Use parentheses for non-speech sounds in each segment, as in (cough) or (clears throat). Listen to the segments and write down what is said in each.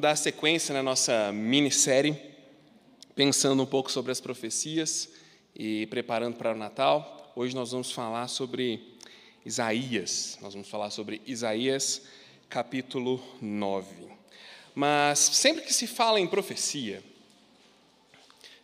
Vamos dar sequência na nossa minissérie, pensando um pouco sobre as profecias e preparando para o Natal. Hoje nós vamos falar sobre Isaías. Nós vamos falar sobre Isaías, capítulo 9. Mas sempre que se fala em profecia,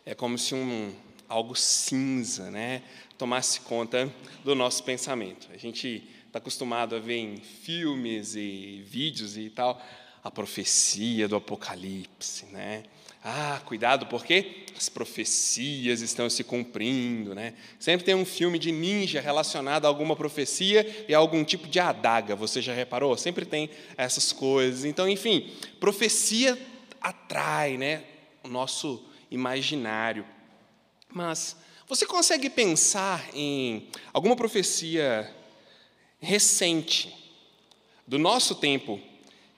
é como se um algo cinza, né, tomasse conta do nosso pensamento. A gente está acostumado a ver em filmes e vídeos e tal a profecia do Apocalipse, né? Ah, cuidado, porque as profecias estão se cumprindo, né? Sempre tem um filme de ninja relacionado a alguma profecia e a algum tipo de adaga, você já reparou? Sempre tem essas coisas. Então, enfim, profecia atrai, né, o nosso imaginário. Mas você consegue pensar em alguma profecia recente do nosso tempo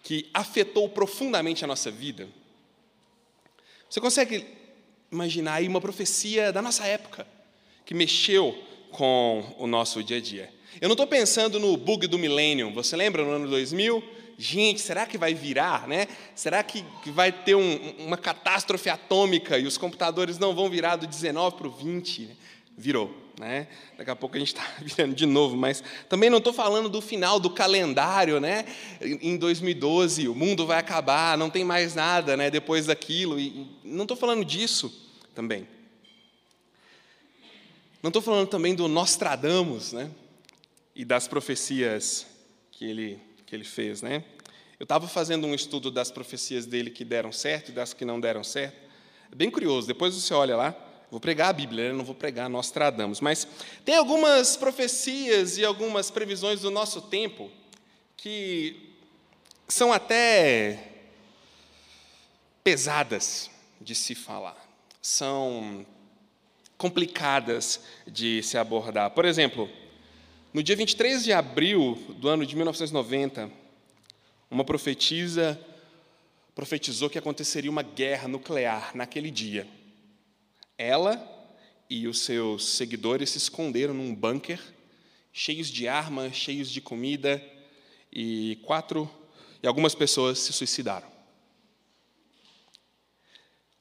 que afetou profundamente a nossa vida? Você consegue imaginar aí uma profecia da nossa época que mexeu com o nosso dia a dia? Eu não estou pensando no bug do milênio. Você lembra no ano 2000? Gente, será que vai virar, né? Será que vai ter um, uma catástrofe atômica e os computadores não vão virar do 19 para o 20? Virou. Né? Daqui a pouco a gente está (laughs) virando de novo, mas também não estou falando do final do calendário, né? Em 2012 o mundo vai acabar, não tem mais nada, né? Depois daquilo, e não estou falando disso também. Não estou falando também do Nostradamus, né? E das profecias que ele que ele fez, né? Eu estava fazendo um estudo das profecias dele que deram certo e das que não deram certo. É bem curioso. Depois você olha lá Vou pregar a Bíblia, né? não vou pregar Nostradamus. Mas tem algumas profecias e algumas previsões do nosso tempo que são até pesadas de se falar, são complicadas de se abordar. Por exemplo, no dia 23 de abril do ano de 1990, uma profetisa profetizou que aconteceria uma guerra nuclear naquele dia. Ela e os seus seguidores se esconderam num bunker, cheios de armas, cheios de comida, e quatro e algumas pessoas se suicidaram.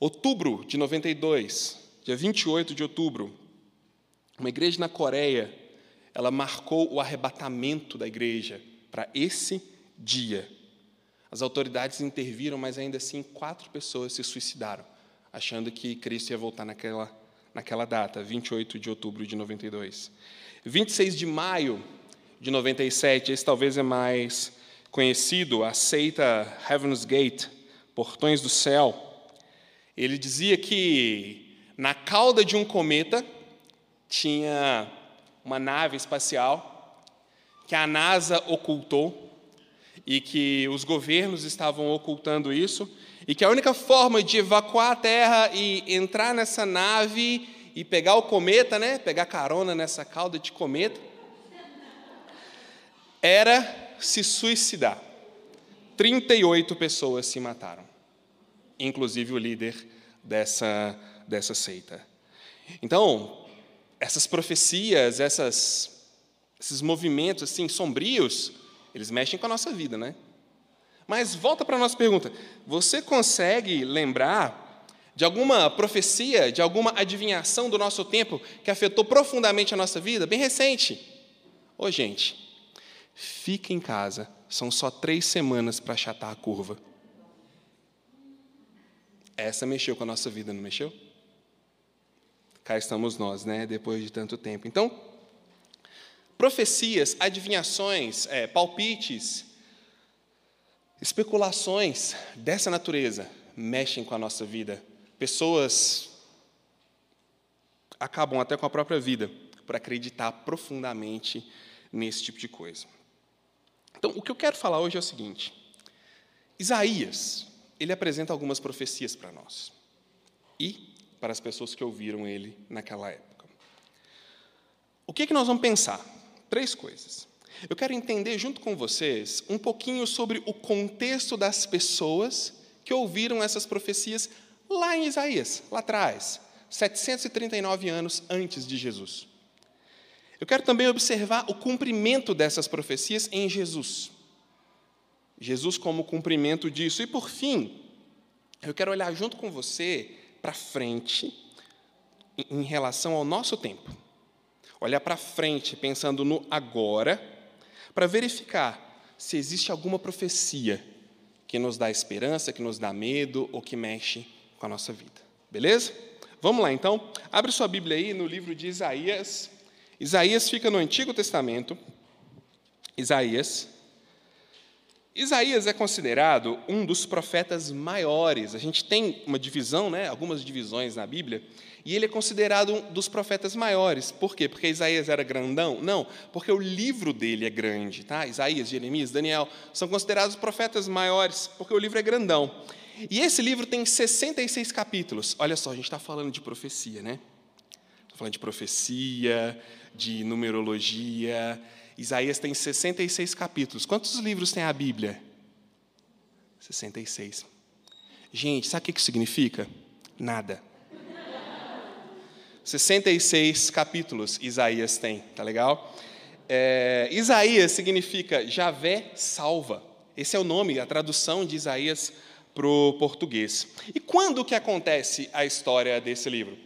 Outubro de 92, dia 28 de outubro, uma igreja na Coreia, ela marcou o arrebatamento da igreja para esse dia. As autoridades interviram, mas ainda assim quatro pessoas se suicidaram achando que Cristo ia voltar naquela, naquela data, 28 de outubro de 92. 26 de maio de 97, esse talvez é mais conhecido, a seita Heaven's Gate, Portões do Céu. Ele dizia que na cauda de um cometa tinha uma nave espacial que a NASA ocultou e que os governos estavam ocultando isso e que a única forma de evacuar a Terra e entrar nessa nave e pegar o cometa, né, pegar carona nessa cauda de cometa, era se suicidar. 38 pessoas se mataram, inclusive o líder dessa, dessa seita. Então, essas profecias, essas, esses movimentos assim sombrios, eles mexem com a nossa vida, né? Mas volta para a nossa pergunta. Você consegue lembrar de alguma profecia, de alguma adivinhação do nosso tempo que afetou profundamente a nossa vida? Bem recente. Ô, gente, fica em casa. São só três semanas para achatar a curva. Essa mexeu com a nossa vida, não mexeu? Cá estamos nós, né? Depois de tanto tempo. Então, profecias, adivinhações, é, palpites, Especulações dessa natureza mexem com a nossa vida. Pessoas acabam até com a própria vida por acreditar profundamente nesse tipo de coisa. Então, o que eu quero falar hoje é o seguinte: Isaías, ele apresenta algumas profecias para nós e para as pessoas que ouviram ele naquela época. O que, é que nós vamos pensar? Três coisas. Eu quero entender junto com vocês um pouquinho sobre o contexto das pessoas que ouviram essas profecias lá em Isaías, lá atrás, 739 anos antes de Jesus. Eu quero também observar o cumprimento dessas profecias em Jesus. Jesus como cumprimento disso. E por fim, eu quero olhar junto com você para frente em relação ao nosso tempo. Olhar para frente, pensando no agora, para verificar se existe alguma profecia que nos dá esperança, que nos dá medo ou que mexe com a nossa vida. Beleza? Vamos lá então. Abre sua Bíblia aí no livro de Isaías. Isaías fica no Antigo Testamento. Isaías. Isaías é considerado um dos profetas maiores. A gente tem uma divisão, né, algumas divisões na Bíblia, e ele é considerado um dos profetas maiores. Por quê? Porque Isaías era grandão? Não, porque o livro dele é grande. Tá? Isaías, Jeremias, Daniel são considerados profetas maiores, porque o livro é grandão. E esse livro tem 66 capítulos. Olha só, a gente está falando de profecia, né? Estou falando de profecia, de numerologia. Isaías tem 66 capítulos. Quantos livros tem a Bíblia? 66. Gente, sabe o que isso significa? Nada. 66 capítulos Isaías tem, tá legal? É, Isaías significa Javé salva. Esse é o nome, a tradução de Isaías para o português. E quando que acontece a história desse livro?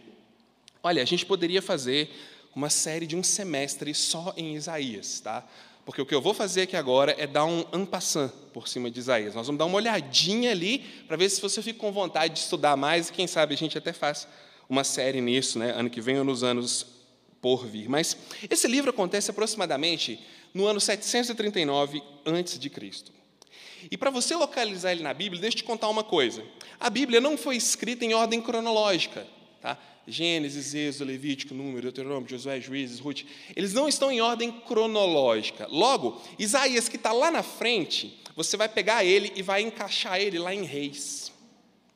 Olha, a gente poderia fazer uma série de um semestre só em Isaías, tá? Porque o que eu vou fazer aqui agora é dar um ampassant por cima de Isaías. Nós vamos dar uma olhadinha ali para ver se você fica com vontade de estudar mais e quem sabe a gente até faz uma série nisso, né, ano que vem ou nos anos por vir. Mas esse livro acontece aproximadamente no ano 739 antes de Cristo. E para você localizar ele na Bíblia, deixa eu te contar uma coisa. A Bíblia não foi escrita em ordem cronológica, tá? Gênesis, Êxodo, Levítico, Número, Deuteronômio, Josué, Juízes, Ruth, eles não estão em ordem cronológica. Logo, Isaías, que está lá na frente, você vai pegar ele e vai encaixar ele lá em Reis.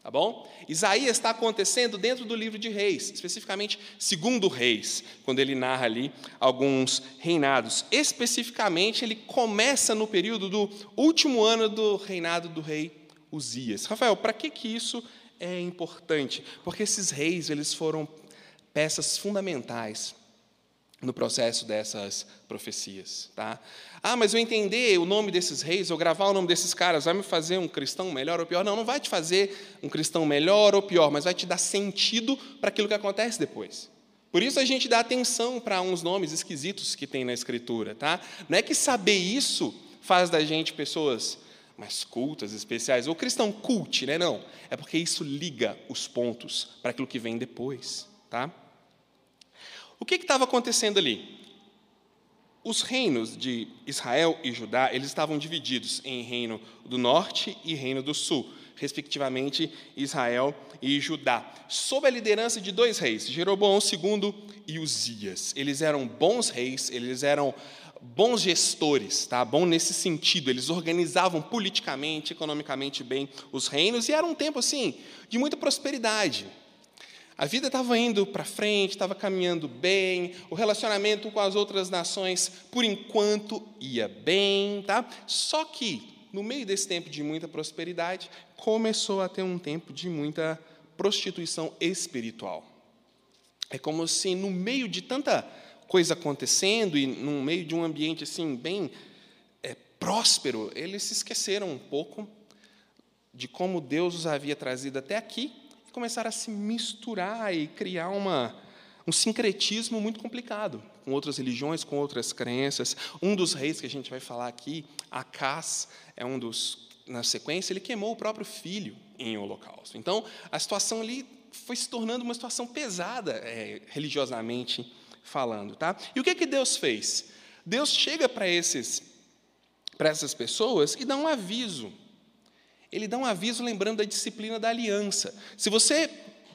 Tá bom? Isaías está acontecendo dentro do livro de Reis, especificamente segundo Reis, quando ele narra ali alguns reinados. Especificamente, ele começa no período do último ano do reinado do rei Uzias. Rafael, para que, que isso é importante? Porque esses reis eles foram peças fundamentais no processo dessas profecias, tá? Ah, mas eu entender o nome desses reis, eu gravar o nome desses caras, vai me fazer um cristão melhor ou pior? Não, não vai te fazer um cristão melhor ou pior, mas vai te dar sentido para aquilo que acontece depois. Por isso a gente dá atenção para uns nomes esquisitos que tem na escritura, tá? Não é que saber isso faz da gente pessoas mais cultas, especiais, ou cristão cult, né? Não, é porque isso liga os pontos para aquilo que vem depois, tá? O que estava acontecendo ali? Os reinos de Israel e Judá, eles estavam divididos em reino do norte e reino do sul, respectivamente Israel e Judá, sob a liderança de dois reis, Jeroboão II e Uzias. Eles eram bons reis, eles eram bons gestores, tá? Bom nesse sentido, eles organizavam politicamente, economicamente bem os reinos e era um tempo assim de muita prosperidade. A vida estava indo para frente, estava caminhando bem, o relacionamento com as outras nações, por enquanto, ia bem, tá? Só que, no meio desse tempo de muita prosperidade, começou a ter um tempo de muita prostituição espiritual. É como se, no meio de tanta coisa acontecendo e no meio de um ambiente assim bem é, próspero, eles se esqueceram um pouco de como Deus os havia trazido até aqui começaram a se misturar e criar uma, um sincretismo muito complicado com outras religiões, com outras crenças. Um dos reis que a gente vai falar aqui, Acás, é um dos, na sequência, ele queimou o próprio filho em holocausto. Então, a situação ali foi se tornando uma situação pesada, é, religiosamente falando. Tá? E o que, que Deus fez? Deus chega para esses para essas pessoas e dá um aviso ele dá um aviso lembrando da disciplina da aliança. Se você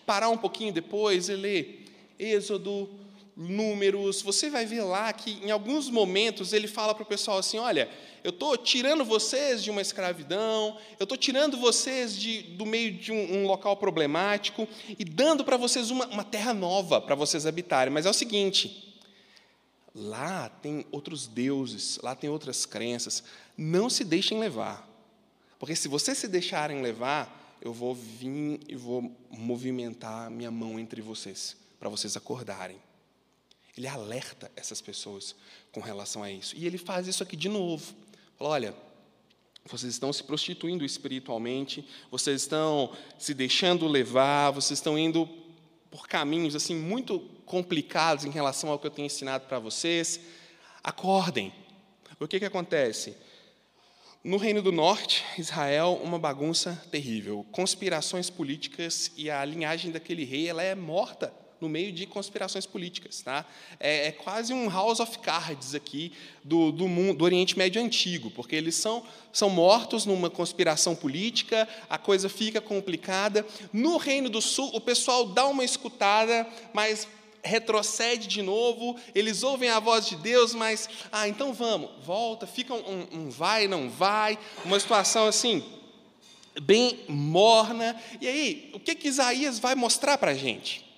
parar um pouquinho depois e ler Êxodo, Números, você vai ver lá que em alguns momentos ele fala para o pessoal assim: olha, eu estou tirando vocês de uma escravidão, eu estou tirando vocês de, do meio de um, um local problemático e dando para vocês uma, uma terra nova para vocês habitarem. Mas é o seguinte: lá tem outros deuses, lá tem outras crenças, não se deixem levar. Porque se vocês se deixarem levar, eu vou vir e vou movimentar minha mão entre vocês, para vocês acordarem. Ele alerta essas pessoas com relação a isso. E ele faz isso aqui de novo. Fala, olha, vocês estão se prostituindo espiritualmente, vocês estão se deixando levar, vocês estão indo por caminhos assim muito complicados em relação ao que eu tenho ensinado para vocês. Acordem. O que, que acontece? No Reino do Norte, Israel, uma bagunça terrível. Conspirações políticas e a linhagem daquele rei ela é morta no meio de conspirações políticas. Tá? É, é quase um House of Cards aqui do, do, mundo, do Oriente Médio Antigo, porque eles são, são mortos numa conspiração política, a coisa fica complicada. No Reino do Sul, o pessoal dá uma escutada, mas retrocede de novo, eles ouvem a voz de Deus, mas, ah, então vamos, volta, fica um, um vai, não vai, uma situação assim, bem morna. E aí, o que, que Isaías vai mostrar para a gente?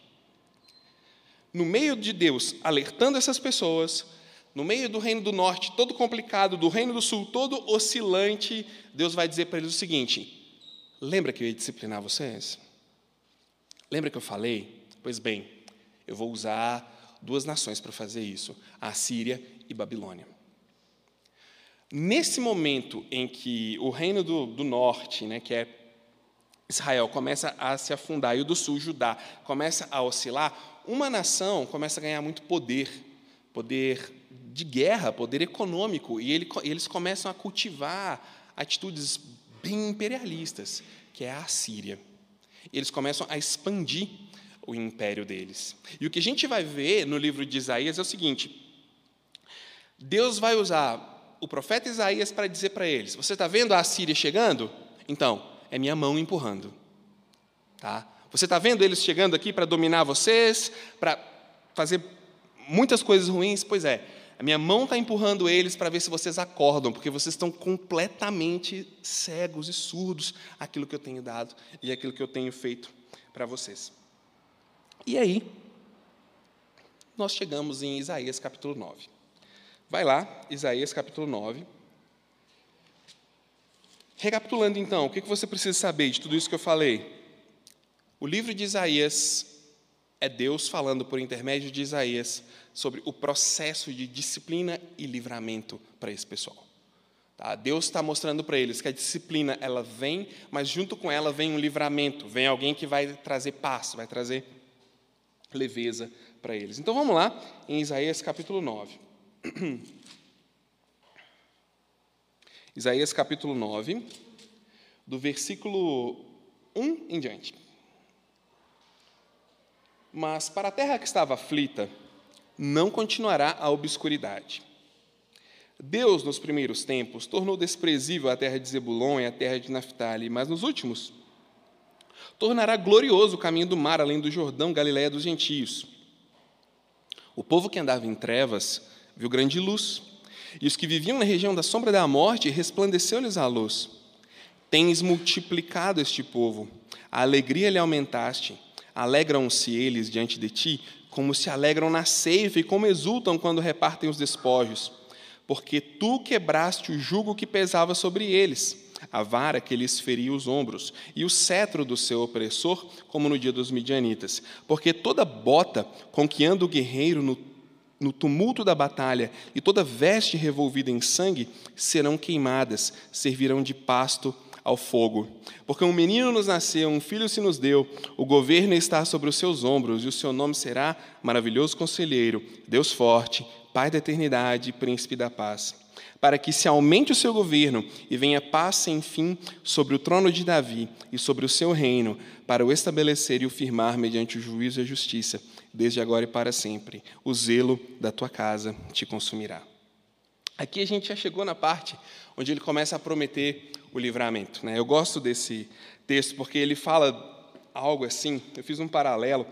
No meio de Deus alertando essas pessoas, no meio do reino do norte todo complicado, do reino do sul todo oscilante, Deus vai dizer para eles o seguinte: lembra que eu ia disciplinar vocês? Lembra que eu falei? Pois bem, eu vou usar duas nações para fazer isso: a Síria e Babilônia. Nesse momento em que o reino do, do norte, né, que é Israel, começa a se afundar e o do sul, Judá, começa a oscilar, uma nação começa a ganhar muito poder, poder de guerra, poder econômico, e ele, eles começam a cultivar atitudes bem imperialistas, que é a Síria. Eles começam a expandir o império deles. E o que a gente vai ver no livro de Isaías é o seguinte: Deus vai usar o profeta Isaías para dizer para eles: Você está vendo a Síria chegando? Então, é minha mão empurrando. Tá? Você está vendo eles chegando aqui para dominar vocês, para fazer muitas coisas ruins? Pois é, a minha mão está empurrando eles para ver se vocês acordam, porque vocês estão completamente cegos e surdos àquilo que eu tenho dado e àquilo que eu tenho feito para vocês. E aí, nós chegamos em Isaías capítulo 9. Vai lá, Isaías capítulo 9. Recapitulando então, o que você precisa saber de tudo isso que eu falei? O livro de Isaías é Deus falando por intermédio de Isaías sobre o processo de disciplina e livramento para esse pessoal. Tá? Deus está mostrando para eles que a disciplina ela vem, mas junto com ela vem um livramento, vem alguém que vai trazer paz, vai trazer leveza para eles. Então vamos lá, em Isaías capítulo 9. (clears throat) Isaías capítulo 9, do versículo 1 em diante. Mas para a terra que estava aflita, não continuará a obscuridade. Deus, nos primeiros tempos, tornou desprezível a terra de Zebulon e a terra de Naphtali, mas nos últimos tornará glorioso o caminho do mar além do Jordão, Galiléia dos gentios. O povo que andava em trevas viu grande luz, e os que viviam na região da sombra da morte resplandeceu-lhes a luz. Tens multiplicado este povo, a alegria lhe aumentaste. Alegram-se eles diante de ti, como se alegram na ceifa e como exultam quando repartem os despojos, porque tu quebraste o jugo que pesava sobre eles a vara que lhes feria os ombros, e o cetro do seu opressor, como no dia dos midianitas. Porque toda bota com que anda o guerreiro no, no tumulto da batalha, e toda veste revolvida em sangue, serão queimadas, servirão de pasto ao fogo. Porque um menino nos nasceu, um filho se nos deu, o governo está sobre os seus ombros, e o seu nome será Maravilhoso Conselheiro, Deus Forte, Pai da Eternidade, Príncipe da Paz para que se aumente o seu governo e venha paz sem fim sobre o trono de Davi e sobre o seu reino, para o estabelecer e o firmar mediante o juízo e a justiça, desde agora e para sempre. O zelo da tua casa te consumirá. Aqui a gente já chegou na parte onde ele começa a prometer o livramento. Né? Eu gosto desse texto porque ele fala algo assim, eu fiz um paralelo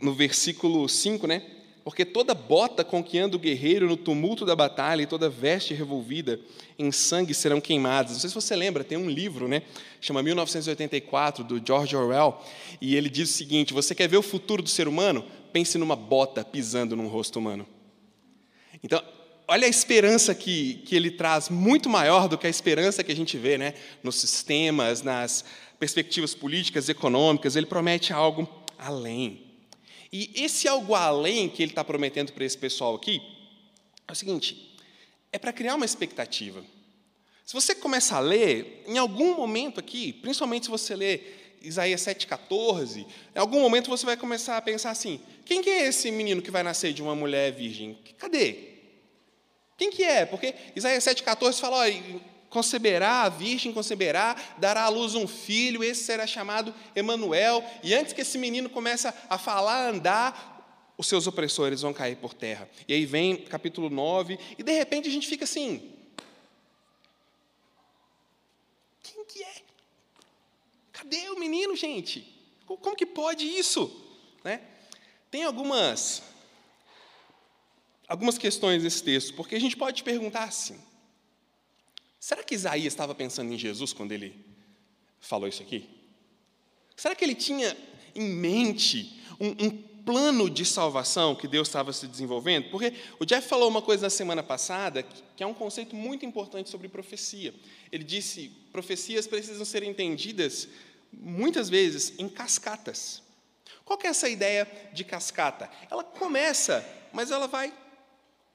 no versículo 5, né? Porque toda bota com que anda o guerreiro no tumulto da batalha e toda veste revolvida em sangue serão queimadas. Não sei se você lembra, tem um livro, né? Chama 1984, do George Orwell, e ele diz o seguinte: Você quer ver o futuro do ser humano? Pense numa bota pisando num rosto humano. Então, olha a esperança que, que ele traz, muito maior do que a esperança que a gente vê né? nos sistemas, nas perspectivas políticas, econômicas. Ele promete algo além. E esse algo além que ele está prometendo para esse pessoal aqui é o seguinte: é para criar uma expectativa. Se você começa a ler, em algum momento aqui, principalmente se você ler Isaías 7,14, em algum momento você vai começar a pensar assim: quem que é esse menino que vai nascer de uma mulher virgem? Cadê? Quem que é? Porque Isaías 7,14 fala: ó, conceberá, a virgem conceberá, dará à luz um filho, esse será chamado Emanuel. E antes que esse menino comece a falar, a andar, os seus opressores vão cair por terra. E aí vem capítulo 9, e de repente a gente fica assim: quem que é? Cadê o menino, gente? Como que pode isso? Né? Tem algumas algumas questões nesse texto, porque a gente pode perguntar assim: será que Isaías estava pensando em Jesus quando ele falou isso aqui? Será que ele tinha em mente um, um plano de salvação que Deus estava se desenvolvendo? Porque o Jeff falou uma coisa na semana passada que é um conceito muito importante sobre profecia. Ele disse: profecias precisam ser entendidas muitas vezes em cascatas. Qual que é essa ideia de cascata? Ela começa, mas ela vai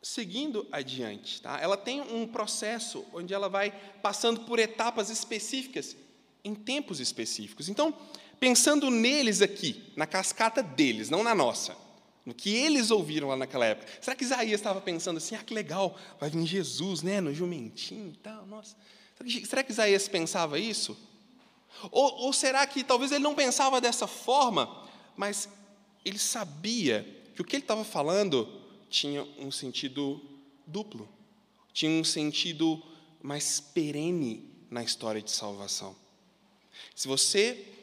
seguindo adiante. Tá? Ela tem um processo onde ela vai passando por etapas específicas em tempos específicos. Então, pensando neles aqui, na cascata deles, não na nossa, no que eles ouviram lá naquela época. Será que Isaías estava pensando assim, ah, que legal, vai vir Jesus, né, no jumentinho e tal, nossa. Será que Isaías pensava isso? Ou, ou será que talvez ele não pensava dessa forma, mas ele sabia que o que ele estava falando tinha um sentido duplo, tinha um sentido mais perene na história de salvação. Se você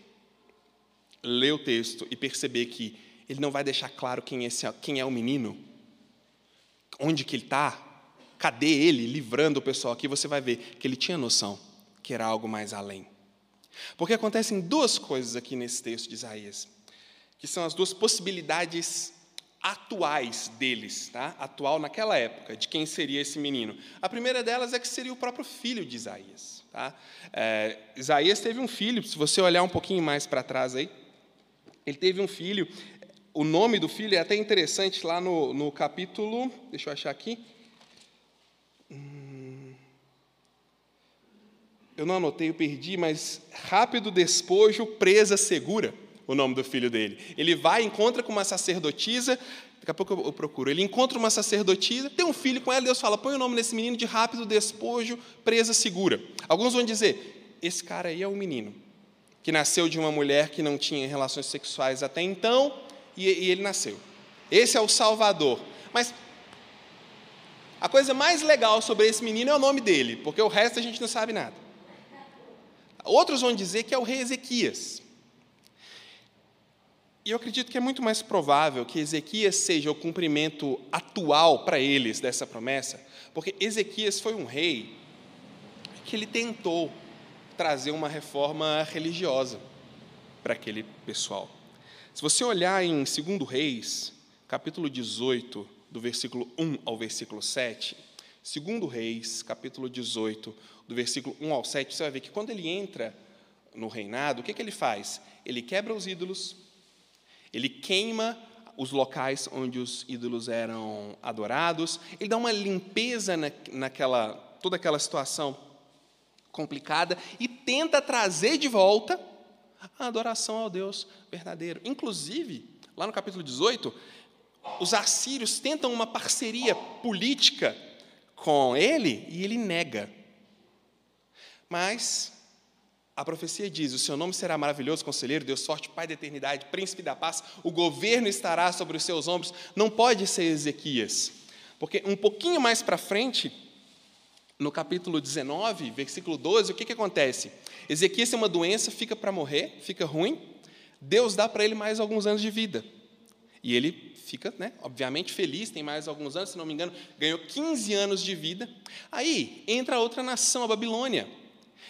ler o texto e perceber que ele não vai deixar claro quem é, esse, quem é o menino, onde que ele está, cadê ele livrando o pessoal aqui, você vai ver que ele tinha noção que era algo mais além. Porque acontecem duas coisas aqui nesse texto de Isaías, que são as duas possibilidades atuais deles, tá? atual naquela época, de quem seria esse menino. A primeira delas é que seria o próprio filho de Isaías. Tá? É, Isaías teve um filho, se você olhar um pouquinho mais para trás aí, ele teve um filho, o nome do filho é até interessante lá no, no capítulo, deixa eu achar aqui. Hum, eu não anotei, eu perdi, mas rápido despojo, presa segura o nome do filho dele. Ele vai, encontra com uma sacerdotisa, daqui a pouco eu procuro. Ele encontra uma sacerdotisa, tem um filho com ela, Deus fala: põe o nome desse menino de rápido despojo, presa segura. Alguns vão dizer: esse cara aí é o menino, que nasceu de uma mulher que não tinha relações sexuais até então, e, e ele nasceu. Esse é o Salvador. Mas a coisa mais legal sobre esse menino é o nome dele, porque o resto a gente não sabe nada. Outros vão dizer que é o rei Ezequias. E eu acredito que é muito mais provável que Ezequias seja o cumprimento atual para eles dessa promessa, porque Ezequias foi um rei que ele tentou trazer uma reforma religiosa para aquele pessoal. Se você olhar em 2 Reis, capítulo 18, do versículo 1 ao versículo 7, 2 Reis, capítulo 18, do versículo 1 ao 7, você vai ver que quando ele entra no reinado, o que, que ele faz? Ele quebra os ídolos, ele queima os locais onde os ídolos eram adorados, ele dá uma limpeza na, naquela toda aquela situação complicada e tenta trazer de volta a adoração ao Deus verdadeiro. Inclusive, lá no capítulo 18, os assírios tentam uma parceria política com ele e ele nega. Mas a profecia diz: O seu nome será maravilhoso, conselheiro, Deus forte, Pai da eternidade, príncipe da paz, o governo estará sobre os seus ombros. Não pode ser Ezequias, porque um pouquinho mais para frente, no capítulo 19, versículo 12, o que, que acontece? Ezequias tem uma doença, fica para morrer, fica ruim, Deus dá para ele mais alguns anos de vida. E ele fica, né, obviamente, feliz, tem mais alguns anos, se não me engano, ganhou 15 anos de vida. Aí entra outra nação, a Babilônia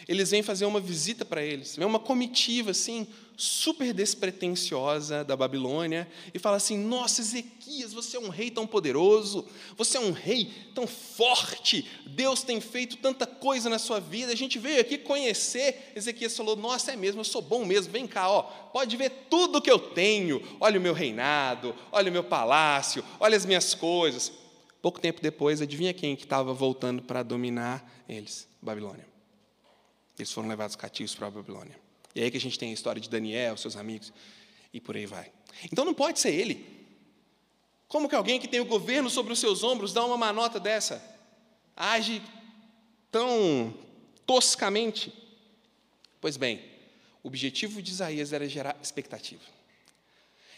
eles vêm fazer uma visita para eles. Vem uma comitiva assim, super despretensiosa da Babilônia e fala assim: Nossa, Ezequias, você é um rei tão poderoso, você é um rei tão forte, Deus tem feito tanta coisa na sua vida, a gente veio aqui conhecer. Ezequias falou: Nossa, é mesmo, eu sou bom mesmo, vem cá, ó, pode ver tudo que eu tenho, olha o meu reinado, olha o meu palácio, olha as minhas coisas. Pouco tempo depois, adivinha quem que estava voltando para dominar eles? Babilônia. Eles foram levados cativos para a Babilônia. E é aí que a gente tem a história de Daniel, seus amigos, e por aí vai. Então não pode ser ele. Como que alguém que tem o governo sobre os seus ombros dá uma manota dessa? Age tão toscamente? Pois bem, o objetivo de Isaías era gerar expectativa.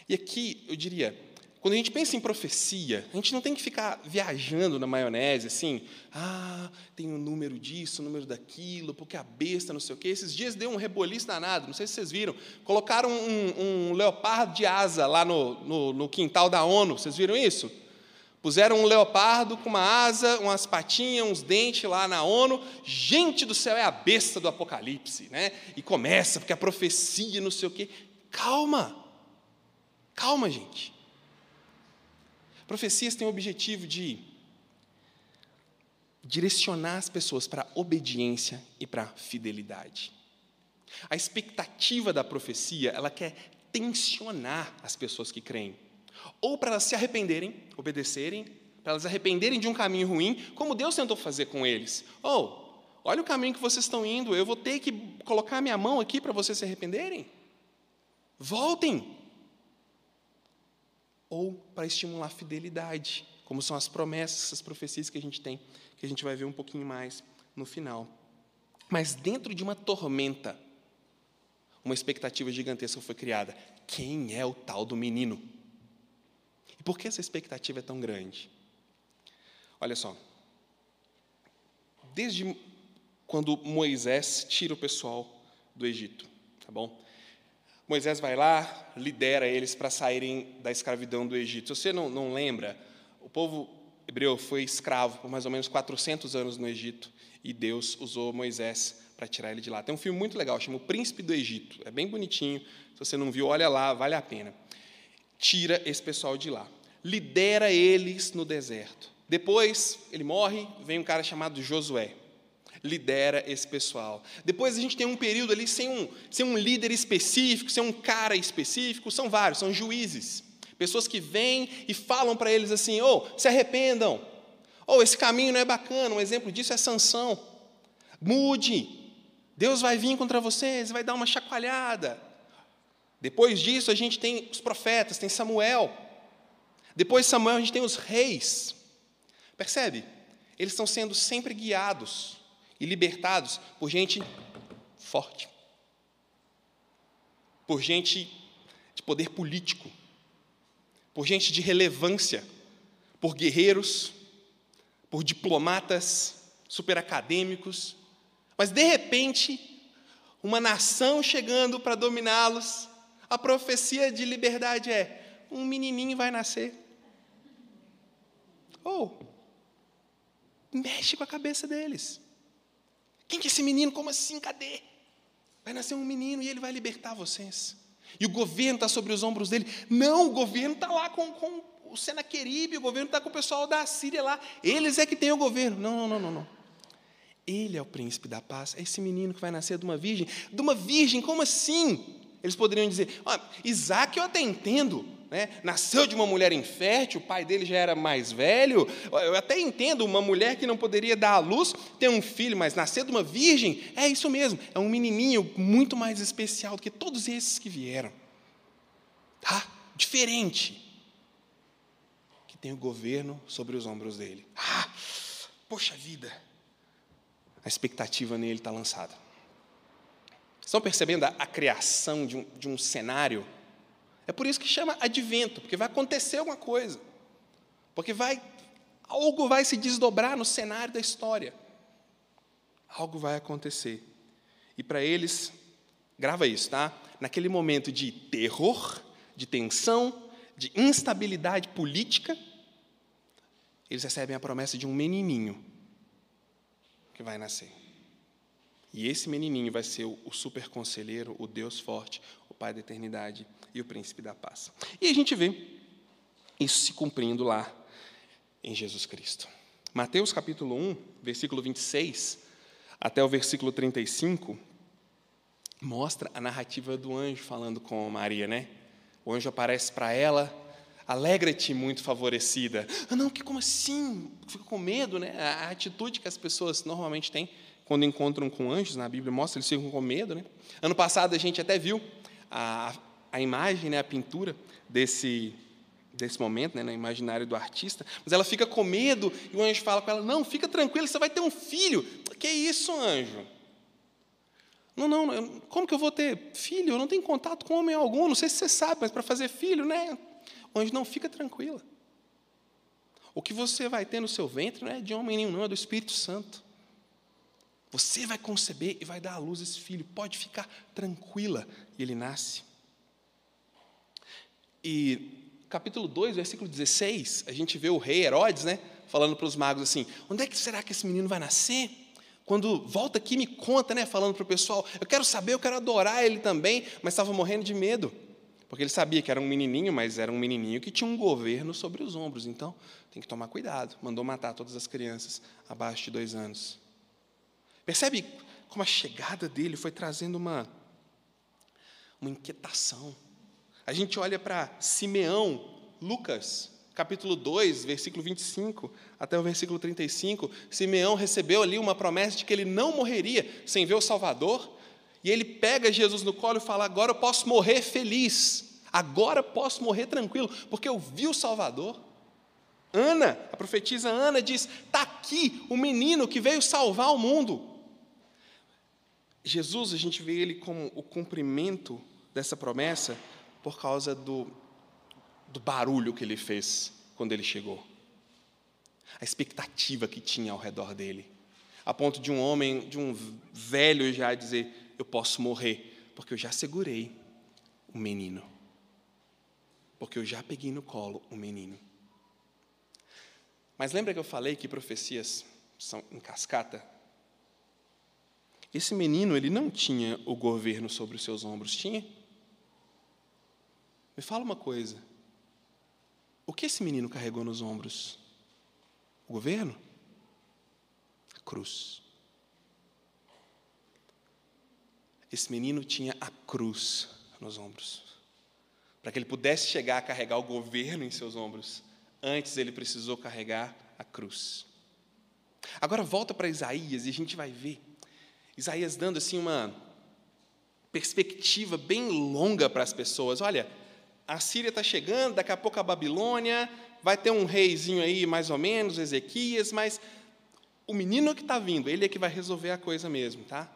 E aqui eu diria, quando a gente pensa em profecia, a gente não tem que ficar viajando na maionese, assim, ah, tem o um número disso, o um número daquilo, porque a besta, não sei o quê. Esses dias deu um reboliço danado, não sei se vocês viram. Colocaram um, um leopardo de asa lá no, no, no quintal da ONU, vocês viram isso? Puseram um leopardo com uma asa, umas patinhas, uns dentes lá na ONU. Gente do céu, é a besta do Apocalipse, né? E começa, porque a profecia, não sei o quê. Calma, calma, gente. Profecias têm o objetivo de direcionar as pessoas para a obediência e para a fidelidade. A expectativa da profecia, ela quer tensionar as pessoas que creem, ou para elas se arrependerem, obedecerem, para elas arrependerem de um caminho ruim, como Deus tentou fazer com eles. Ou, olha o caminho que vocês estão indo, eu vou ter que colocar minha mão aqui para vocês se arrependerem. Voltem, ou para estimular a fidelidade, como são as promessas, as profecias que a gente tem, que a gente vai ver um pouquinho mais no final. Mas dentro de uma tormenta, uma expectativa gigantesca foi criada. Quem é o tal do menino? E por que essa expectativa é tão grande? Olha só. Desde quando Moisés tira o pessoal do Egito, tá bom? Moisés vai lá, lidera eles para saírem da escravidão do Egito. Se você não, não lembra, o povo hebreu foi escravo por mais ou menos 400 anos no Egito e Deus usou Moisés para tirar ele de lá. Tem um filme muito legal, chama O Príncipe do Egito. É bem bonitinho. Se você não viu, olha lá, vale a pena. Tira esse pessoal de lá. Lidera eles no deserto. Depois, ele morre, vem um cara chamado Josué lidera esse pessoal. Depois a gente tem um período ali sem um, sem um líder específico, sem um cara específico, são vários, são juízes. Pessoas que vêm e falam para eles assim: oh, se arrependam. Oh, esse caminho não é bacana. Um exemplo disso é Sansão. Mude. Deus vai vir contra vocês, vai dar uma chacoalhada. Depois disso, a gente tem os profetas, tem Samuel. Depois de Samuel, a gente tem os reis. Percebe? Eles estão sendo sempre guiados e libertados por gente forte, por gente de poder político, por gente de relevância, por guerreiros, por diplomatas superacadêmicos, mas de repente, uma nação chegando para dominá-los, a profecia de liberdade é: um menininho vai nascer. Ou, oh, mexe com a cabeça deles. Quem que é esse menino? Como assim? Cadê? Vai nascer um menino e ele vai libertar vocês. E o governo está sobre os ombros dele. Não, o governo está lá com, com o Senaqueribe, o governo está com o pessoal da Síria lá. Eles é que têm o governo. Não, não, não, não, não. Ele é o príncipe da paz. É esse menino que vai nascer de uma virgem. De uma virgem, como assim? Eles poderiam dizer: ah, Isaac eu até entendo, né? nasceu de uma mulher infértil, o pai dele já era mais velho. Eu até entendo uma mulher que não poderia dar à luz, ter um filho, mas nascer de uma virgem, é isso mesmo, é um menininho muito mais especial do que todos esses que vieram. Tá? Diferente. Que tem o governo sobre os ombros dele. Ah, poxa vida. A expectativa nele está lançada. Estão percebendo a, a criação de um, de um cenário é por isso que chama advento, porque vai acontecer alguma coisa. Porque vai algo vai se desdobrar no cenário da história. Algo vai acontecer. E para eles, grava isso, tá? Naquele momento de terror, de tensão, de instabilidade política, eles recebem a promessa de um menininho que vai nascer. E esse menininho vai ser o super conselheiro, o Deus forte, o Pai da eternidade e o príncipe da paz. E a gente vê isso se cumprindo lá em Jesus Cristo. Mateus capítulo 1, versículo 26 até o versículo 35 mostra a narrativa do anjo falando com Maria, né? O anjo aparece para ela, Alegra-te muito favorecida. Ah, não, que como assim? Fica com medo, né? A atitude que as pessoas normalmente têm quando encontram com anjos, na Bíblia mostra, eles ficam com medo, né? Ano passado a gente até viu a, a imagem, né, a pintura desse, desse momento, né, no imaginário do artista, mas ela fica com medo e o anjo fala com ela: Não, fica tranquila, você vai ter um filho. Que isso, anjo? Não, não, como que eu vou ter filho? Eu não tenho contato com homem algum, não sei se você sabe, mas para fazer filho, né? O anjo não fica tranquila. O que você vai ter no seu ventre não é de homem nenhum, não, é do Espírito Santo. Você vai conceber e vai dar à luz esse filho, pode ficar tranquila. E ele nasce. E capítulo 2, versículo 16, a gente vê o rei Herodes, né, falando para os magos assim: onde é que será que esse menino vai nascer? Quando volta aqui, me conta, né, falando para o pessoal: eu quero saber, eu quero adorar ele também, mas estava morrendo de medo. Porque ele sabia que era um menininho, mas era um menininho que tinha um governo sobre os ombros. Então, tem que tomar cuidado. Mandou matar todas as crianças abaixo de dois anos. Percebe como a chegada dele foi trazendo uma, uma inquietação. A gente olha para Simeão, Lucas, capítulo 2, versículo 25 até o versículo 35. Simeão recebeu ali uma promessa de que ele não morreria sem ver o Salvador. E ele pega Jesus no colo e fala: Agora eu posso morrer feliz, agora posso morrer tranquilo, porque eu vi o Salvador. Ana, a profetisa Ana diz: Está aqui o menino que veio salvar o mundo. Jesus, a gente vê ele como o cumprimento dessa promessa por causa do, do barulho que ele fez quando ele chegou. A expectativa que tinha ao redor dele. A ponto de um homem, de um velho já dizer: eu posso morrer, porque eu já segurei o menino. Porque eu já peguei no colo o menino. Mas lembra que eu falei que profecias são em cascata? Esse menino, ele não tinha o governo sobre os seus ombros, tinha? Me fala uma coisa. O que esse menino carregou nos ombros? O governo? A cruz. esse menino tinha a cruz nos ombros. Para que ele pudesse chegar a carregar o governo em seus ombros, antes ele precisou carregar a cruz. Agora volta para Isaías e a gente vai ver Isaías dando assim uma perspectiva bem longa para as pessoas. Olha, a Síria está chegando, daqui a pouco a Babilônia, vai ter um reizinho aí, mais ou menos, Ezequias, mas o menino que está vindo, ele é que vai resolver a coisa mesmo, tá?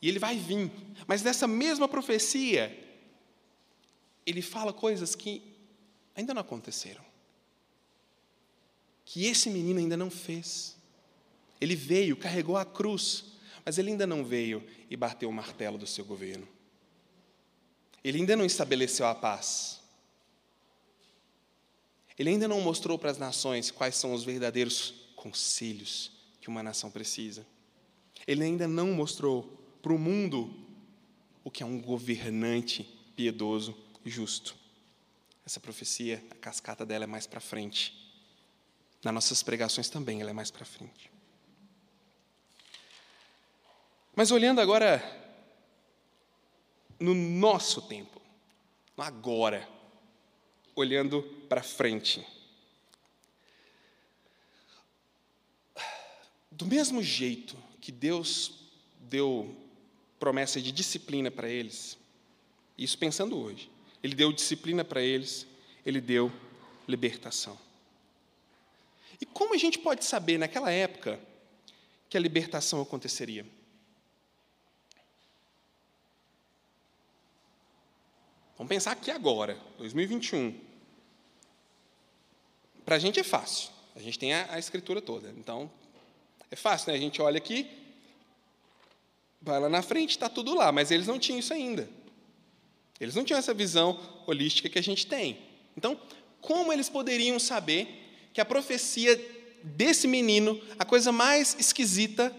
E ele vai vir. Mas nessa mesma profecia, ele fala coisas que ainda não aconteceram. Que esse menino ainda não fez. Ele veio, carregou a cruz, mas ele ainda não veio e bateu o martelo do seu governo. Ele ainda não estabeleceu a paz. Ele ainda não mostrou para as nações quais são os verdadeiros conselhos que uma nação precisa. Ele ainda não mostrou para o mundo o que é um governante piedoso e justo. Essa profecia, a cascata dela é mais para frente. Nas nossas pregações também ela é mais para frente. Mas olhando agora no nosso tempo, agora, olhando para frente. Do mesmo jeito que Deus deu promessa de disciplina para eles. Isso pensando hoje. Ele deu disciplina para eles, ele deu libertação. E como a gente pode saber naquela época que a libertação aconteceria? Vamos pensar aqui agora, 2021. Para a gente é fácil, a gente tem a, a escritura toda, então é fácil, né? A gente olha aqui, vai lá na frente, está tudo lá, mas eles não tinham isso ainda. Eles não tinham essa visão holística que a gente tem. Então, como eles poderiam saber que a profecia desse menino, a coisa mais esquisita,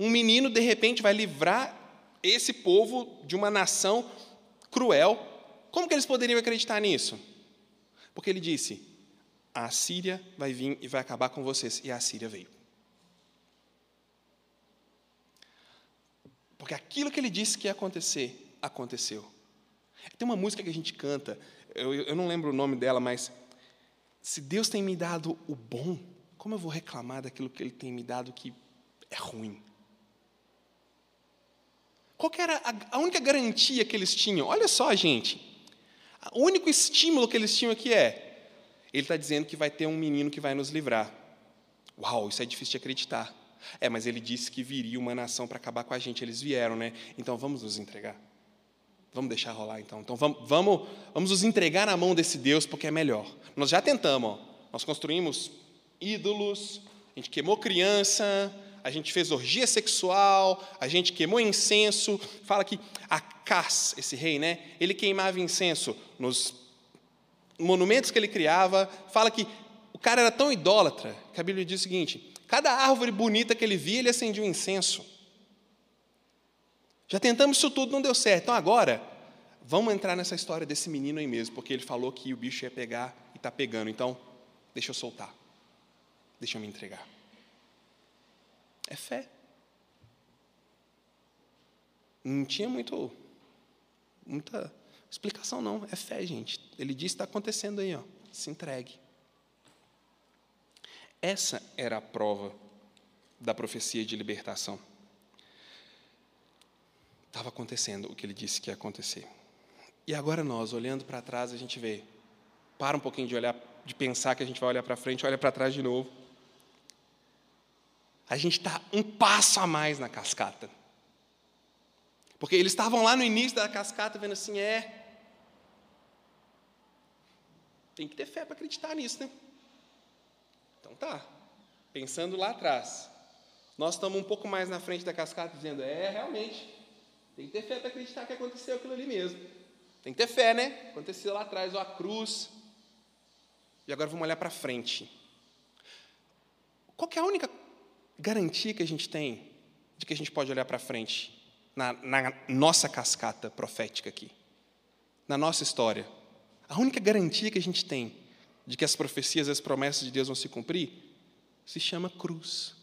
um menino de repente vai livrar esse povo de uma nação cruel? Como que eles poderiam acreditar nisso? Porque ele disse: a Síria vai vir e vai acabar com vocês. E a Síria veio. Porque aquilo que ele disse que ia acontecer, aconteceu. Tem uma música que a gente canta, eu, eu não lembro o nome dela, mas se Deus tem me dado o bom, como eu vou reclamar daquilo que Ele tem me dado que é ruim? Qual era a, a única garantia que eles tinham? Olha só, gente. O único estímulo que eles tinham aqui é: Ele está dizendo que vai ter um menino que vai nos livrar. Uau, isso é difícil de acreditar. É, mas ele disse que viria uma nação para acabar com a gente. Eles vieram, né? Então vamos nos entregar. Vamos deixar rolar então. Então vamos, vamos, vamos nos entregar na mão desse Deus porque é melhor. Nós já tentamos, ó. nós construímos ídolos, a gente queimou criança, a gente fez orgia sexual, a gente queimou incenso. Fala que Acás, esse rei, né? Ele queimava incenso nos monumentos que ele criava. Fala que o cara era tão idólatra que a Bíblia diz o seguinte: cada árvore bonita que ele via, ele acendia um incenso. Já tentamos isso tudo, não deu certo. Então agora, vamos entrar nessa história desse menino aí mesmo, porque ele falou que o bicho ia pegar e está pegando. Então, deixa eu soltar. Deixa eu me entregar. É fé. Não tinha muito, muita explicação, não. É fé, gente. Ele disse está acontecendo aí, ó. Se entregue. Essa era a prova da profecia de libertação estava acontecendo o que ele disse que ia acontecer. E agora nós, olhando para trás, a gente vê, para um pouquinho de olhar, de pensar que a gente vai olhar para frente, olha para trás de novo. A gente está um passo a mais na cascata. Porque eles estavam lá no início da cascata vendo assim, é. Tem que ter fé para acreditar nisso, né? Então tá. Pensando lá atrás. Nós estamos um pouco mais na frente da cascata dizendo, é, realmente, tem que ter fé para acreditar que aconteceu aquilo ali mesmo. Tem que ter fé, né? Aconteceu lá atrás, ó, a cruz. E agora vamos olhar para frente. Qual é a única garantia que a gente tem de que a gente pode olhar para frente na, na nossa cascata profética aqui? Na nossa história? A única garantia que a gente tem de que as profecias e as promessas de Deus vão se cumprir se chama cruz.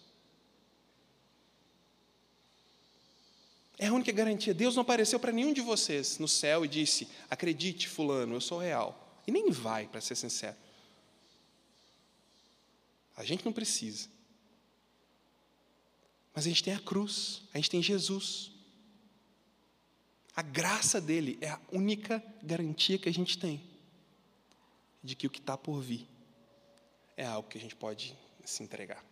É a única garantia. Deus não apareceu para nenhum de vocês no céu e disse: acredite, Fulano, eu sou real. E nem vai, para ser sincero. A gente não precisa. Mas a gente tem a cruz, a gente tem Jesus. A graça dele é a única garantia que a gente tem de que o que está por vir é algo que a gente pode se entregar.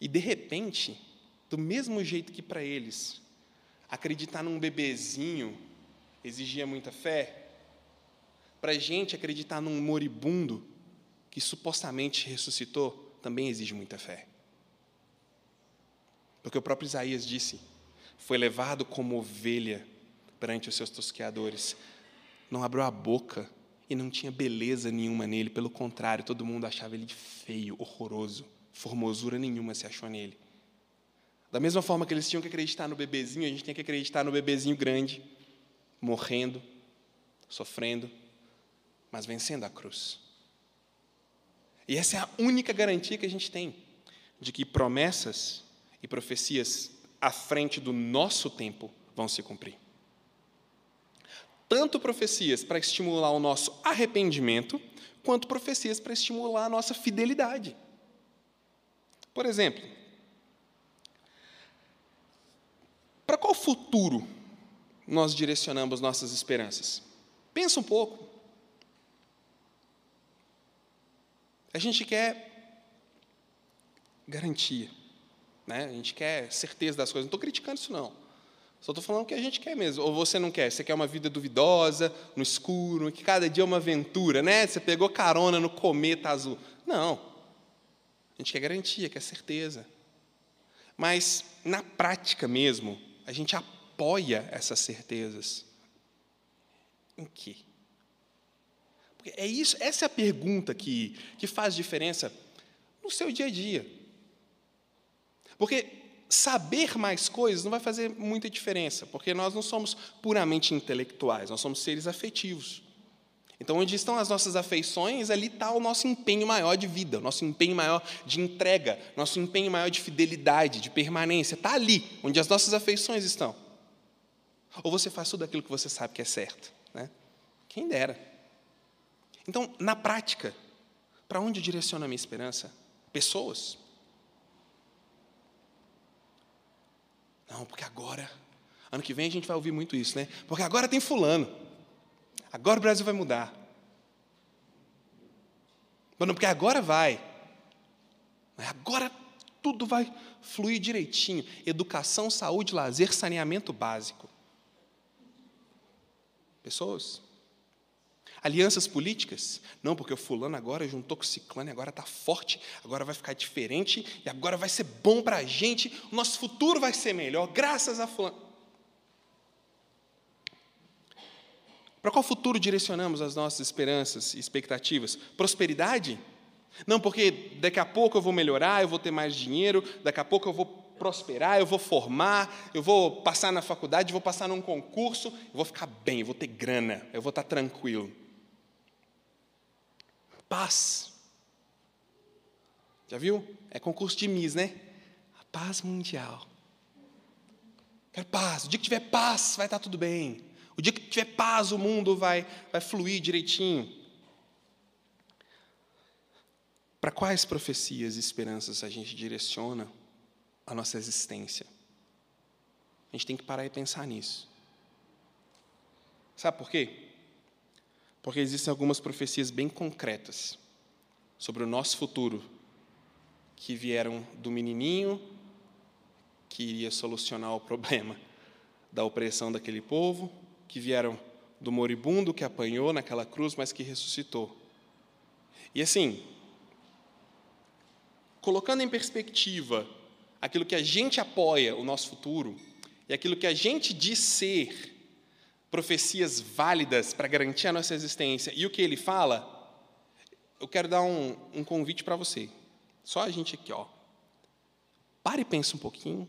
E de repente, do mesmo jeito que para eles acreditar num bebezinho exigia muita fé, para a gente acreditar num moribundo que supostamente ressuscitou também exige muita fé. Porque o próprio Isaías disse: foi levado como ovelha perante os seus tosqueadores, não abriu a boca e não tinha beleza nenhuma nele, pelo contrário, todo mundo achava ele feio, horroroso, formosura nenhuma se achou nele. Da mesma forma que eles tinham que acreditar no bebezinho, a gente tem que acreditar no bebezinho grande, morrendo, sofrendo, mas vencendo a cruz. E essa é a única garantia que a gente tem de que promessas e profecias à frente do nosso tempo vão se cumprir. Tanto profecias para estimular o nosso arrependimento, quanto profecias para estimular a nossa fidelidade. Por exemplo, Para qual futuro nós direcionamos nossas esperanças? Pensa um pouco. A gente quer garantia, né? a gente quer certeza das coisas. Não estou criticando isso, não. Só estou falando o que a gente quer mesmo. Ou você não quer? Você quer uma vida duvidosa, no escuro, que cada dia é uma aventura, né? Você pegou carona no cometa azul. Não. A gente quer garantia, quer certeza. Mas, na prática mesmo, a gente apoia essas certezas? Em quê? É isso, essa é a pergunta que, que faz diferença no seu dia a dia. Porque saber mais coisas não vai fazer muita diferença, porque nós não somos puramente intelectuais, nós somos seres afetivos. Então, onde estão as nossas afeições, ali está o nosso empenho maior de vida, o nosso empenho maior de entrega, nosso empenho maior de fidelidade, de permanência. Está ali, onde as nossas afeições estão. Ou você faz tudo aquilo que você sabe que é certo. Né? Quem dera. Então, na prática, para onde direciona a minha esperança? Pessoas. Não, porque agora, ano que vem a gente vai ouvir muito isso, né? Porque agora tem fulano. Agora o Brasil vai mudar. Não, porque agora vai. Agora tudo vai fluir direitinho. Educação, saúde, lazer, saneamento básico. Pessoas. Alianças políticas? Não, porque o fulano agora juntou com o ciclano, agora está forte, agora vai ficar diferente, e agora vai ser bom para a gente, o nosso futuro vai ser melhor, graças a fulano. Para qual futuro direcionamos as nossas esperanças e expectativas? Prosperidade? Não, porque daqui a pouco eu vou melhorar, eu vou ter mais dinheiro, daqui a pouco eu vou prosperar, eu vou formar, eu vou passar na faculdade, vou passar num concurso, eu vou ficar bem, eu vou ter grana, eu vou estar tranquilo. Paz. Já viu? É concurso de Miss, né? A paz mundial. Quero paz. O dia que tiver paz, vai estar tudo bem. O dia que tiver paz, o mundo vai, vai fluir direitinho. Para quais profecias e esperanças a gente direciona a nossa existência? A gente tem que parar e pensar nisso. Sabe por quê? Porque existem algumas profecias bem concretas sobre o nosso futuro que vieram do menininho que iria solucionar o problema (laughs) da opressão daquele povo, que vieram do moribundo que apanhou naquela cruz, mas que ressuscitou. E assim, colocando em perspectiva aquilo que a gente apoia o nosso futuro e aquilo que a gente diz ser profecias válidas para garantir a nossa existência e o que ele fala, eu quero dar um, um convite para você. Só a gente aqui, ó. Pare e pense um pouquinho,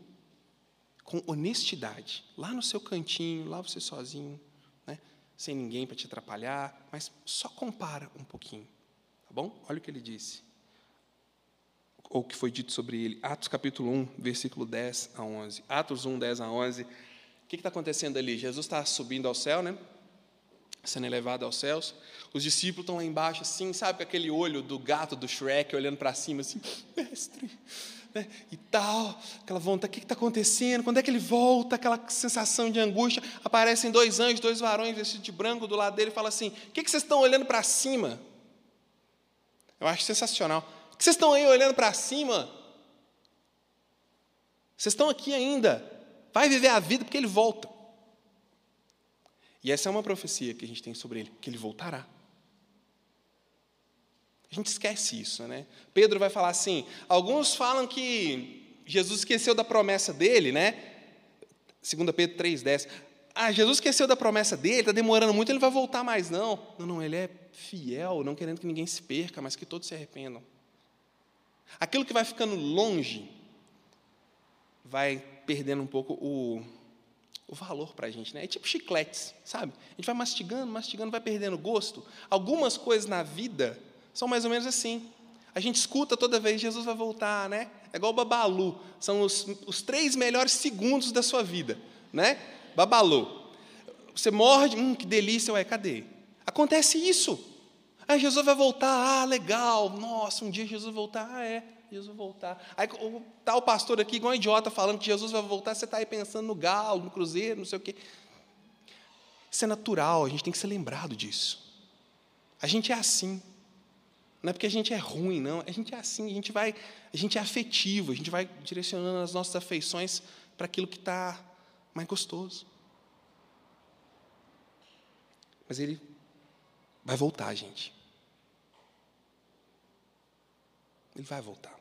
com honestidade, lá no seu cantinho, lá você sozinho, né? sem ninguém para te atrapalhar, mas só compara um pouquinho, tá bom? Olha o que ele disse. Ou o que foi dito sobre ele. Atos capítulo 1, versículo 10 a 11. Atos 1, 10 a 11 que está acontecendo ali? Jesus está subindo ao céu, né? Sendo elevado aos céus. Os discípulos estão lá embaixo, assim, sabe, com aquele olho do gato do Shrek olhando para cima, assim, (laughs) mestre, né? e tal, aquela vontade, o que está acontecendo? Quando é que ele volta? Aquela sensação de angústia. Aparecem dois anjos, dois varões vestidos de branco do lado dele e fala assim: o que, que vocês estão olhando para cima? Eu acho sensacional. O que vocês estão aí olhando para cima? Vocês estão aqui ainda vai viver a vida porque ele volta. E essa é uma profecia que a gente tem sobre ele, que ele voltará. A gente esquece isso, né? Pedro vai falar assim: alguns falam que Jesus esqueceu da promessa dele, né? 2 Pedro 3,10. Ah, Jesus esqueceu da promessa dele, está demorando muito, ele vai voltar mais, não. Não, não, ele é fiel, não querendo que ninguém se perca, mas que todos se arrependam. Aquilo que vai ficando longe vai perdendo um pouco o, o valor para a gente. Né? É tipo chicletes, sabe? A gente vai mastigando, mastigando, vai perdendo gosto. Algumas coisas na vida são mais ou menos assim. A gente escuta toda vez, Jesus vai voltar, né? É igual o Babalu. São os, os três melhores segundos da sua vida, né? Babalu. Você morde, hum, que delícia, ué, cadê? Acontece isso. Ah, Jesus vai voltar, ah, legal, nossa, um dia Jesus voltar, ah, é. Jesus voltar. Aí está o pastor aqui, igual um idiota, falando que Jesus vai voltar, você está aí pensando no galo, no cruzeiro, não sei o quê. Isso é natural, a gente tem que ser lembrado disso. A gente é assim. Não é porque a gente é ruim, não. A gente é assim, a gente vai, a gente é afetivo, a gente vai direcionando as nossas afeições para aquilo que está mais gostoso. Mas ele vai voltar, gente. Ele vai voltar.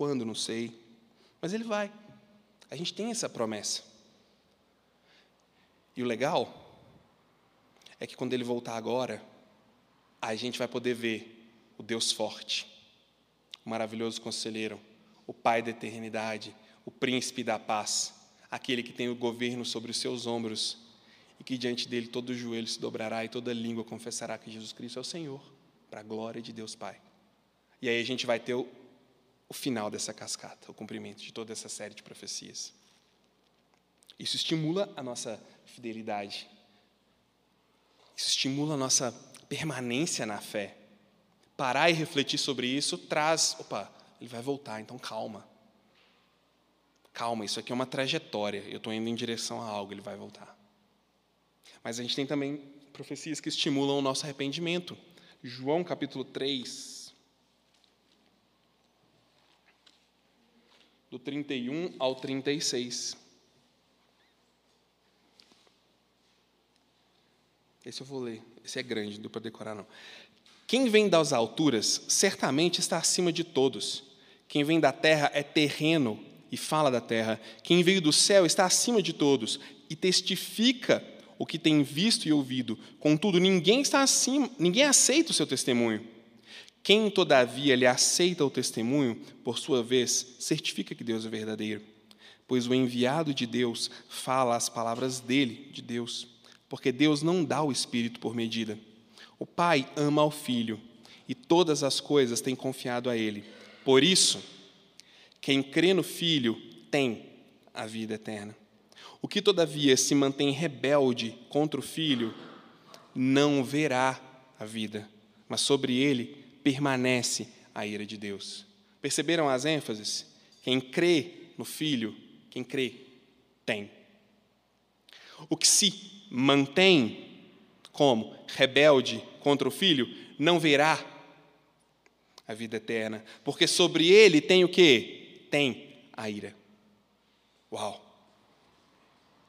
Quando, não sei. Mas ele vai. A gente tem essa promessa. E o legal é que quando ele voltar agora, a gente vai poder ver o Deus forte, o maravilhoso conselheiro, o Pai da eternidade, o príncipe da paz, aquele que tem o governo sobre os seus ombros e que diante dele todo joelho se dobrará e toda língua confessará que Jesus Cristo é o Senhor, para a glória de Deus Pai. E aí a gente vai ter o, final dessa cascata, o cumprimento de toda essa série de profecias. Isso estimula a nossa fidelidade. Isso estimula a nossa permanência na fé. Parar e refletir sobre isso traz, opa, ele vai voltar, então calma. Calma, isso aqui é uma trajetória, eu estou indo em direção a algo, ele vai voltar. Mas a gente tem também profecias que estimulam o nosso arrependimento. João capítulo 3, do 31 ao 36. Esse eu vou ler. Esse é grande, não deu para decorar não. Quem vem das alturas certamente está acima de todos. Quem vem da terra é terreno e fala da terra. Quem veio do céu está acima de todos e testifica o que tem visto e ouvido. Contudo, ninguém está acima, ninguém aceita o seu testemunho. Quem, todavia, lhe aceita o testemunho, por sua vez, certifica que Deus é verdadeiro. Pois o enviado de Deus fala as palavras dele, de Deus, porque Deus não dá o Espírito por medida. O Pai ama ao Filho e todas as coisas tem confiado a Ele. Por isso, quem crê no Filho tem a vida eterna. O que, todavia, se mantém rebelde contra o filho, não verá a vida, mas sobre ele permanece a ira de Deus. Perceberam as ênfases? Quem crê no filho, quem crê, tem. O que se mantém como rebelde contra o filho, não verá a vida eterna, porque sobre ele tem o que? Tem a ira. Uau!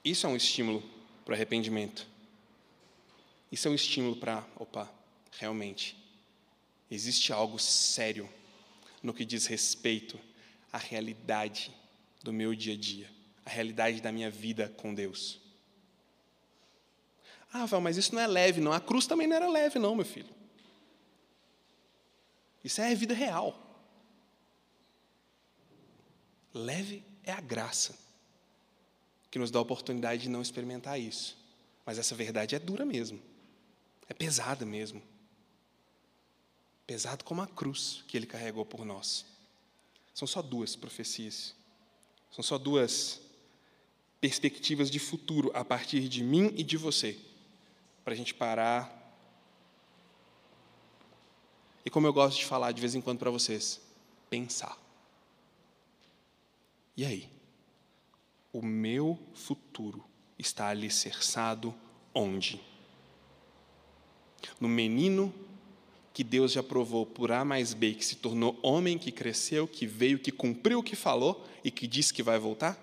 Isso é um estímulo para o arrependimento. Isso é um estímulo para, opa, realmente, existe algo sério no que diz respeito à realidade do meu dia a dia, à realidade da minha vida com Deus. Ah, Val, mas isso não é leve, não. A cruz também não era leve, não, meu filho. Isso é vida real. Leve é a graça que nos dá a oportunidade de não experimentar isso. Mas essa verdade é dura mesmo. É pesada mesmo. Pesado como a cruz que ele carregou por nós. São só duas profecias. São só duas perspectivas de futuro a partir de mim e de você. Para a gente parar. E como eu gosto de falar de vez em quando para vocês, pensar. E aí? o meu futuro está alicerçado onde? No menino que Deus já provou por A mais B, que se tornou homem, que cresceu, que veio, que cumpriu o que falou e que disse que vai voltar?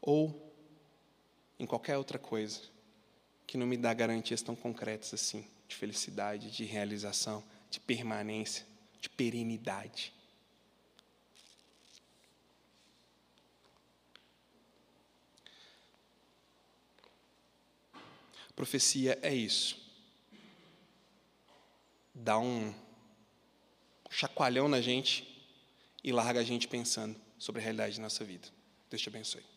Ou em qualquer outra coisa que não me dá garantias tão concretas assim, de felicidade, de realização, de permanência, de perenidade? Profecia é isso. Dá um chacoalhão na gente e larga a gente pensando sobre a realidade da nossa vida. Deus te abençoe.